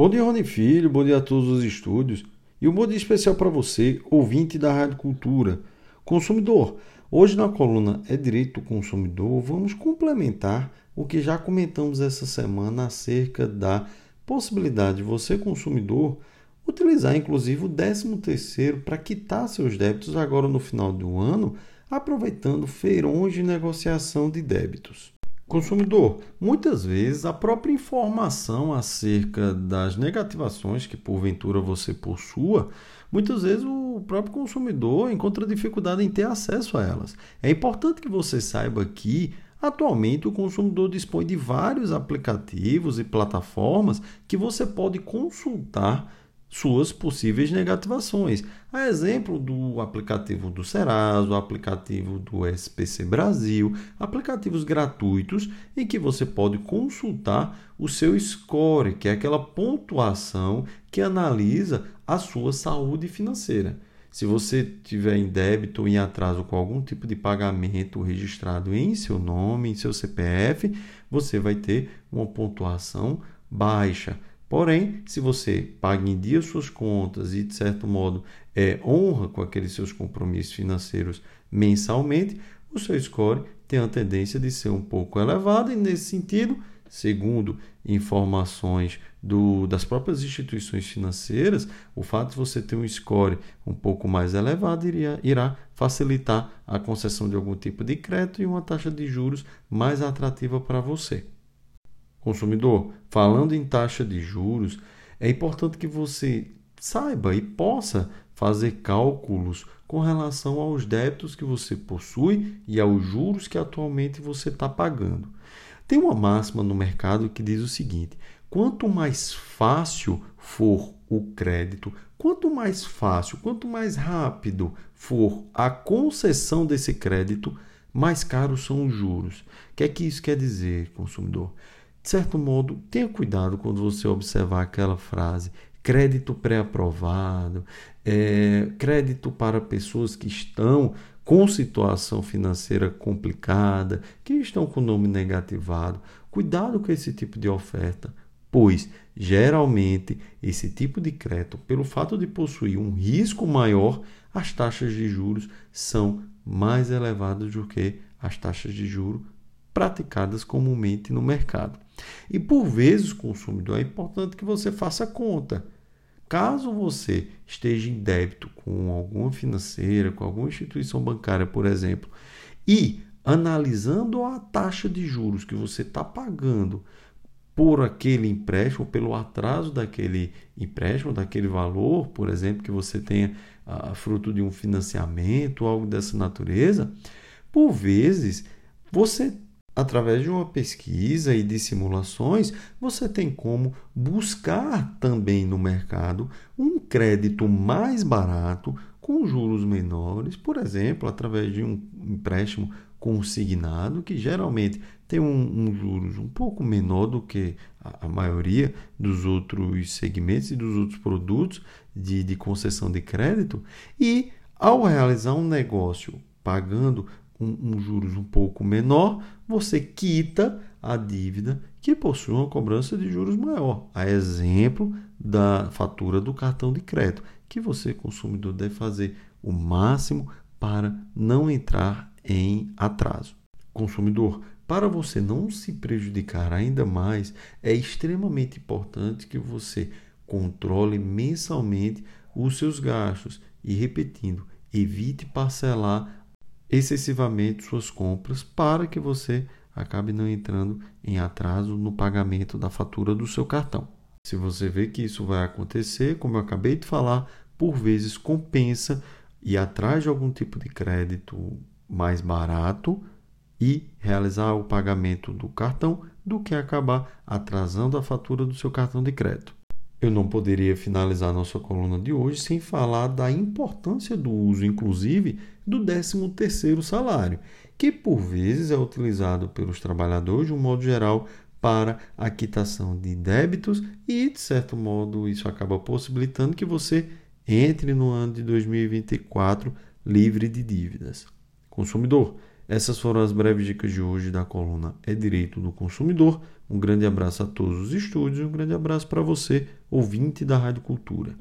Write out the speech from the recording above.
Bom dia, Rony Filho, bom dia a todos os estúdios e um bom dia especial para você, ouvinte da Rádio Cultura. Consumidor, hoje na coluna É Direito do Consumidor vamos complementar o que já comentamos essa semana acerca da possibilidade de você, consumidor, utilizar inclusive o 13º para quitar seus débitos agora no final do ano, aproveitando feirões de negociação de débitos. Consumidor, muitas vezes a própria informação acerca das negativações que porventura você possua, muitas vezes o próprio consumidor encontra dificuldade em ter acesso a elas. É importante que você saiba que atualmente o consumidor dispõe de vários aplicativos e plataformas que você pode consultar suas possíveis negativações. A exemplo do aplicativo do Serasa, o aplicativo do SPC Brasil, aplicativos gratuitos em que você pode consultar o seu score, que é aquela pontuação que analisa a sua saúde financeira. Se você tiver em débito ou em atraso com algum tipo de pagamento registrado em seu nome, em seu CPF, você vai ter uma pontuação baixa. Porém, se você paga em dia suas contas e, de certo modo, é, honra com aqueles seus compromissos financeiros mensalmente, o seu score tem a tendência de ser um pouco elevado e, nesse sentido, segundo informações do, das próprias instituições financeiras, o fato de você ter um score um pouco mais elevado iria, irá facilitar a concessão de algum tipo de crédito e uma taxa de juros mais atrativa para você. Consumidor, falando em taxa de juros, é importante que você saiba e possa fazer cálculos com relação aos débitos que você possui e aos juros que atualmente você está pagando. Tem uma máxima no mercado que diz o seguinte: quanto mais fácil for o crédito, quanto mais fácil, quanto mais rápido for a concessão desse crédito, mais caros são os juros. O que é que isso quer dizer, consumidor? De certo modo, tenha cuidado quando você observar aquela frase crédito pré-aprovado, é, crédito para pessoas que estão com situação financeira complicada, que estão com o nome negativado. Cuidado com esse tipo de oferta, pois geralmente esse tipo de crédito, pelo fato de possuir um risco maior, as taxas de juros são mais elevadas do que as taxas de juros praticadas comumente no mercado. E por vezes, consumidor, é importante que você faça conta. Caso você esteja em débito com alguma financeira, com alguma instituição bancária, por exemplo, e analisando a taxa de juros que você está pagando por aquele empréstimo, pelo atraso daquele empréstimo, daquele valor, por exemplo, que você tenha ah, fruto de um financiamento, algo dessa natureza, por vezes você através de uma pesquisa e de simulações, você tem como buscar também no mercado um crédito mais barato, com juros menores, por exemplo, através de um empréstimo consignado, que geralmente tem um, um juros um pouco menor do que a, a, maioria dos outros segmentos e dos outros produtos de, de concessão de crédito, e ao realizar um negócio pagando um, juros um pouco menor, você quita a dívida que possui uma cobrança de juros maior. A exemplo da fatura do cartão de crédito, que você, consumidor, deve fazer o máximo para não entrar em atraso. Consumidor, para você não se prejudicar ainda mais, é extremamente importante que você controle mensalmente os seus gastos e, repetindo, evite parcelar excessivamente suas compras para que você acabe não entrando em atraso no pagamento da fatura do seu cartão. Se você vê que isso vai acontecer, como eu acabei de falar, por vezes compensa ir atrás de algum tipo de crédito mais barato e realizar o pagamento do cartão do que acabar atrasando a fatura do seu cartão de crédito. Eu não poderia finalizar nossa coluna de hoje sem falar da importância do uso, inclusive, do 13º salário, que por vezes é utilizado pelos trabalhadores de um modo geral para a quitação de débitos e, de certo modo, isso acaba possibilitando que você entre no ano de 2024 livre de dívidas. Consumidor, essas foram as breves dicas de hoje da coluna É Direito do Consumidor. Um grande abraço a todos os estúdios, um grande abraço para você, ouvinte da Rádio Cultura.